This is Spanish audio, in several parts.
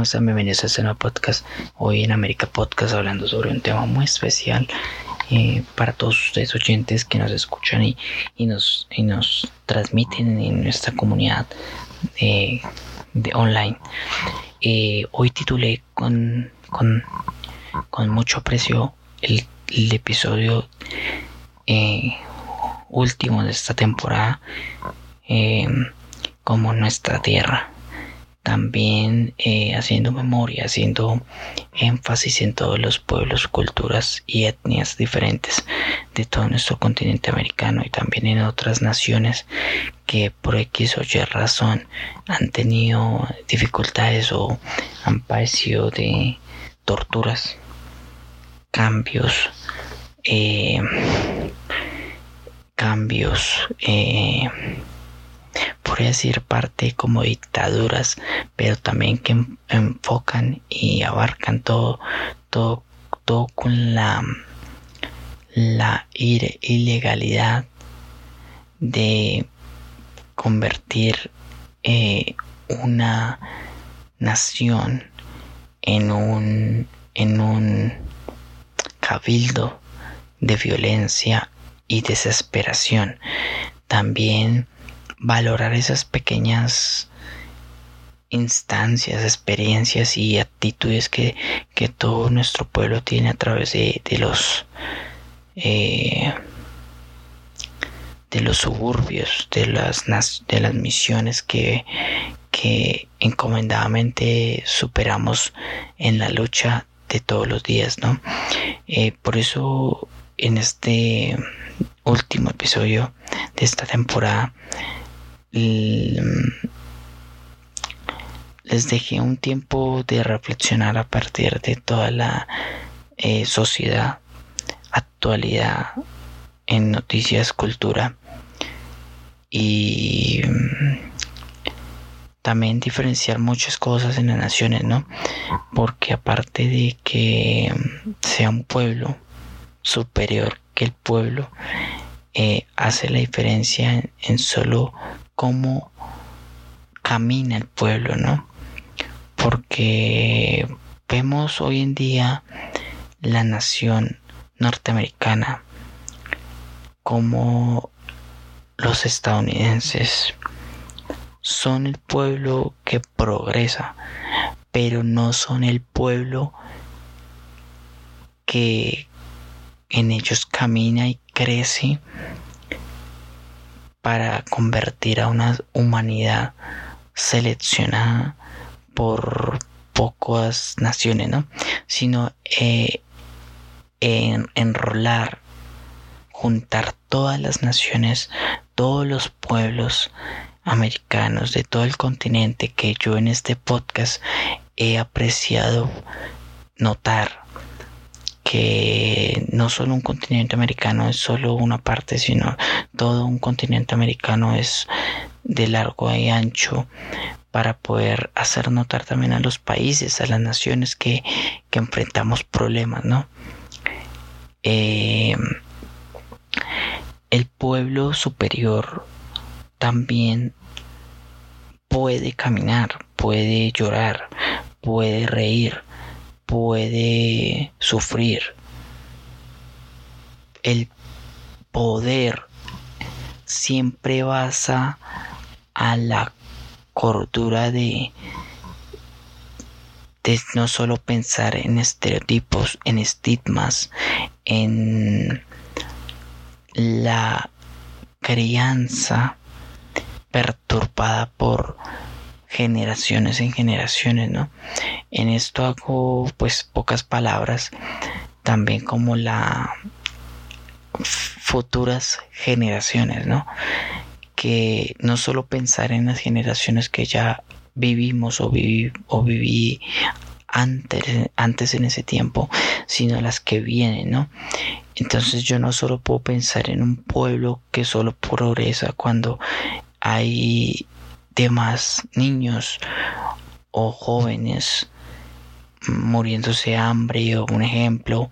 ¿Cómo están? Bienvenidos a este nuevo podcast. Hoy en América Podcast hablando sobre un tema muy especial eh, para todos ustedes oyentes que nos escuchan y, nos, nos transmiten en nuestra comunidad de, online. Eh, hoy titulé con, con, mucho aprecio el, episodio eh, último de esta temporada como nuestra tierra también eh, haciendo memoria, haciendo énfasis en todos los pueblos, culturas y etnias diferentes de todo nuestro continente americano y también en otras naciones que por X o Y razón han tenido dificultades o han padecido de torturas, cambios, eh, cambios, eh, decir parte como dictaduras, pero también que enfocan y abarcan todo, todo, todo con la, la ilegalidad de convertir eh, una nación en un, en un cabildo de violencia y desesperación. También valorar esas pequeñas instancias, experiencias y actitudes que, todo nuestro pueblo tiene a través de, los eh, de los suburbios, de las, de las misiones que, que encomendadamente superamos en la lucha de todos los días, ¿no? Eh, por eso en este último episodio de esta temporada les dejé un tiempo de reflexionar a partir de toda la eh, sociedad, actualidad en noticias, cultura y mm, también diferenciar muchas cosas en las naciones, ¿no? Porque aparte de que sea un pueblo superior que el pueblo, eh, hace la diferencia en solo cómo camina el pueblo, ¿no? Porque vemos hoy en día la nación norteamericana como los estadounidenses son el pueblo que progresa, pero no son el pueblo que en ellos camina y crece para convertir a una humanidad seleccionada por pocas naciones, ¿no? Sino eh, en, enrolar, juntar todas las naciones, todos los pueblos americanos de todo el continente que yo en este podcast he apreciado notar que no solo un continente americano es solo una parte, sino todo un continente americano es de largo y ancho para poder hacer notar también a los países, a las naciones que, enfrentamos problemas, ¿no? Eh, el pueblo superior también puede caminar, puede llorar, puede reír, puede sufrir. El poder siempre basa a la cordura de, de no solo pensar en estereotipos, en estigmas, en la crianza perturbada por generaciones en generaciones, ¿no? En esto hago pues pocas palabras, también como la futuras generaciones, ¿no? Que no solo pensar en las generaciones que ya vivimos o viví, o viví antes, antes en ese tiempo, sino las que vienen, ¿no? Entonces yo no solo puedo pensar en un pueblo que solo progresa cuando hay demás niños o jóvenes muriéndose de hambre un ejemplo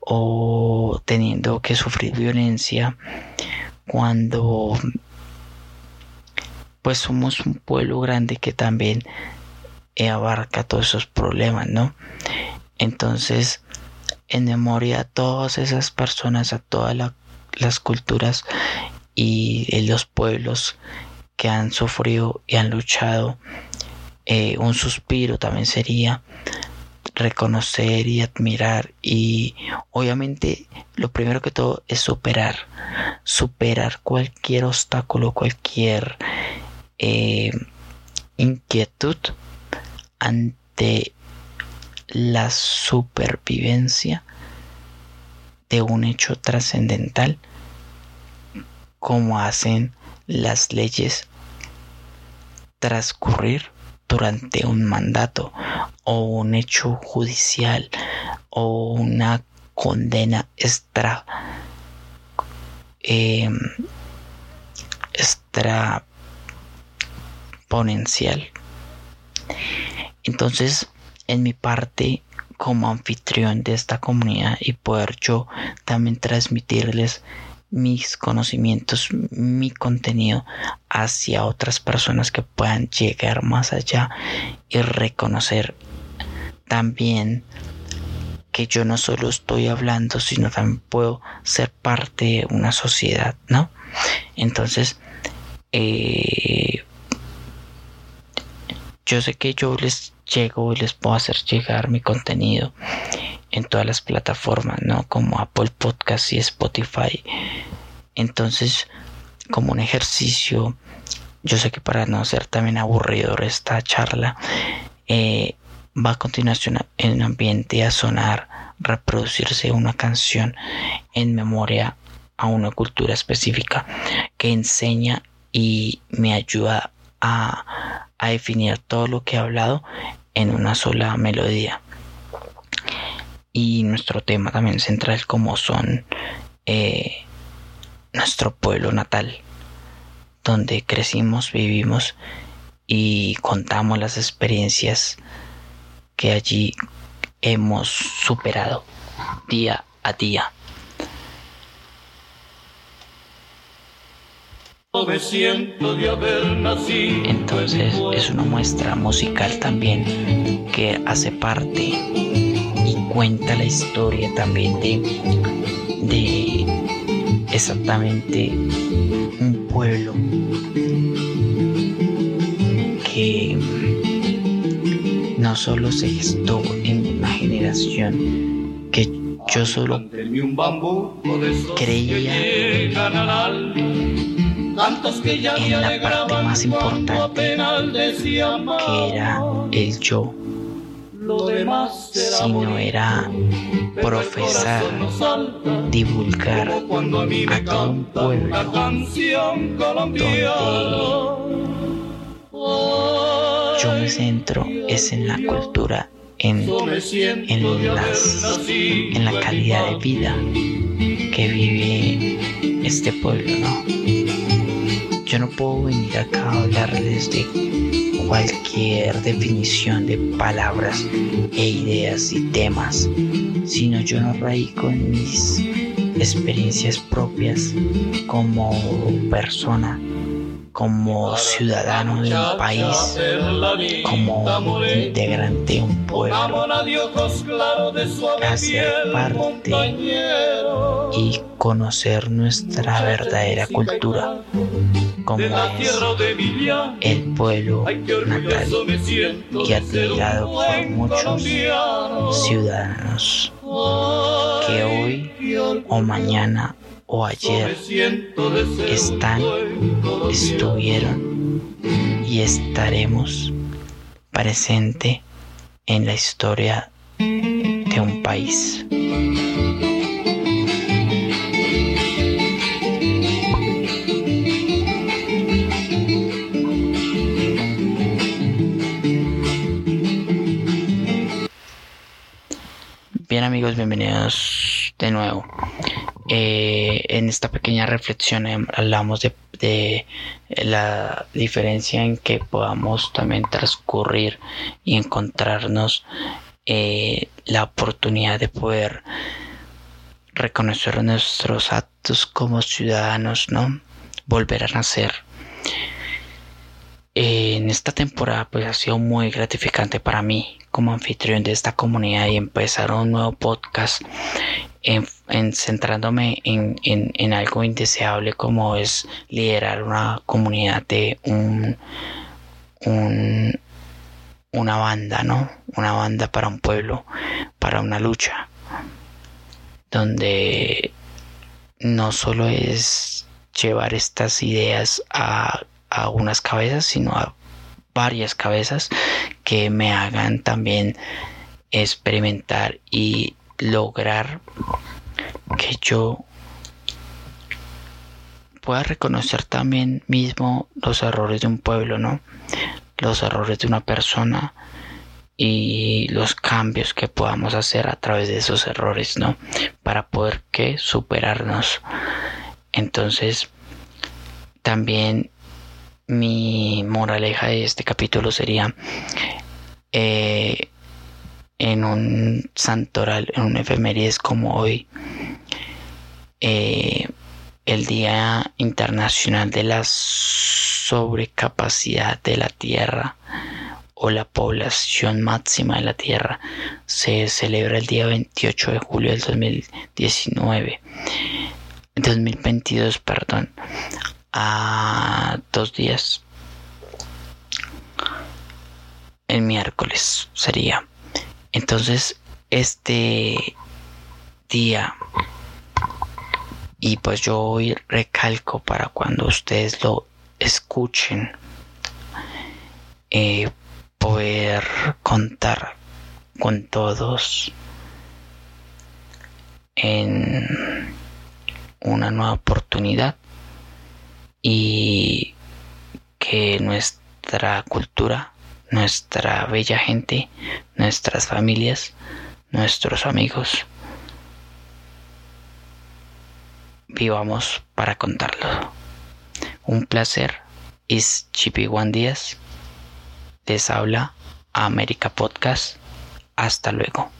o teniendo que sufrir violencia cuando pues somos un pueblo grande que también abarca todos esos problemas, ¿no? Entonces, en memoria a todas esas personas, a todas las culturas y los pueblos que han sufrido y han luchado, eh, un suspiro también sería reconocer y admirar y obviamente lo primero que todo es superar, superar cualquier obstáculo, cualquier eh, inquietud ante la supervivencia de un hecho trascendental como hacen las leyes transcurrir durante un mandato o un hecho judicial o una condena extra eh, extraponencial. Entonces, en mi parte como anfitrión de esta comunidad y poder yo también transmitirles mis conocimientos, mi contenido hacia otras personas que puedan llegar más allá y reconocer también que yo no solo estoy hablando, sino también puedo ser parte de una sociedad, ¿no? Entonces, eh, yo sé que yo les llego y les puedo hacer llegar mi contenido en todas las plataformas, ¿no? Como Apple Podcast y Spotify. Entonces, como un ejercicio, yo sé que para no ser también aburridor esta charla, eh, va a continuación en un ambiente a sonar, reproducirse una canción en memoria a una cultura específica que enseña y me ayuda a, a definir todo lo que he hablado en una sola melodía. Y nuestro tema también central como son eh, nuestro pueblo natal, donde crecimos, vivimos y contamos las experiencias que allí hemos superado día a día. Entonces es una muestra musical también que hace parte cuenta la historia también de, de exactamente un pueblo que no solo se gestó en una generación que yo solo creía en la parte más importante que era el yo sino era profesar, divulgar a todo un pueblo donde yo me centro es en la cultura, en, en, las, en la calidad de vida que vive este pueblo, ¿no? Puedo venir acá a hablarles de cualquier definición de palabras e ideas y temas, sino yo no radico en mis experiencias propias como persona, como ciudadano de un país, como integrante de un pueblo, hacer parte y conocer nuestra verdadera cultura como es el pueblo natal y admirado por muchos ciudadanos que hoy o mañana o ayer están, estuvieron y estaremos presente en la historia de un país. Bienvenidos de nuevo. Eh, en esta pequeña reflexión em, hablamos de, la diferencia en que podamos también transcurrir y encontrarnos eh, la oportunidad de poder reconocer nuestros actos como ciudadanos, ¿no? Volver a nacer. en esta temporada pues ha sido muy gratificante para mí como anfitrión de esta comunidad y empezar un nuevo podcast en, centrándome en, algo indeseable como es liderar una comunidad de un, una banda, ¿no? Una banda para un pueblo, para una lucha, donde no solo es llevar estas ideas a, a unas cabezas, sino a varias cabezas que me hagan también experimentar y lograr que yo pueda reconocer también mismo los errores de un pueblo, ¿no? Los errores de una persona y los cambios que podamos hacer a través de esos errores, ¿no? Para poder que superarnos. Entonces, también mi moraleja de este capítulo sería eh, en un santoral, en un efemérides como hoy, eh, el Día Internacional de la Sobrecapacidad de la Tierra o la población máxima de la Tierra se celebra el día 28 de julio del 2019 2022 perdón a dos días. El miércoles sería. Entonces, este día, y pues yo hoy recalco para cuando ustedes lo escuchen, eh, poder contar con todos en una nueva oportunidad y que nuestra cultura, nuestra bella gente, nuestras familias, nuestros amigos, vivamos para contarlo. Un placer. Es Chippy Juan Díaz. Les habla América Podcast. Hasta luego.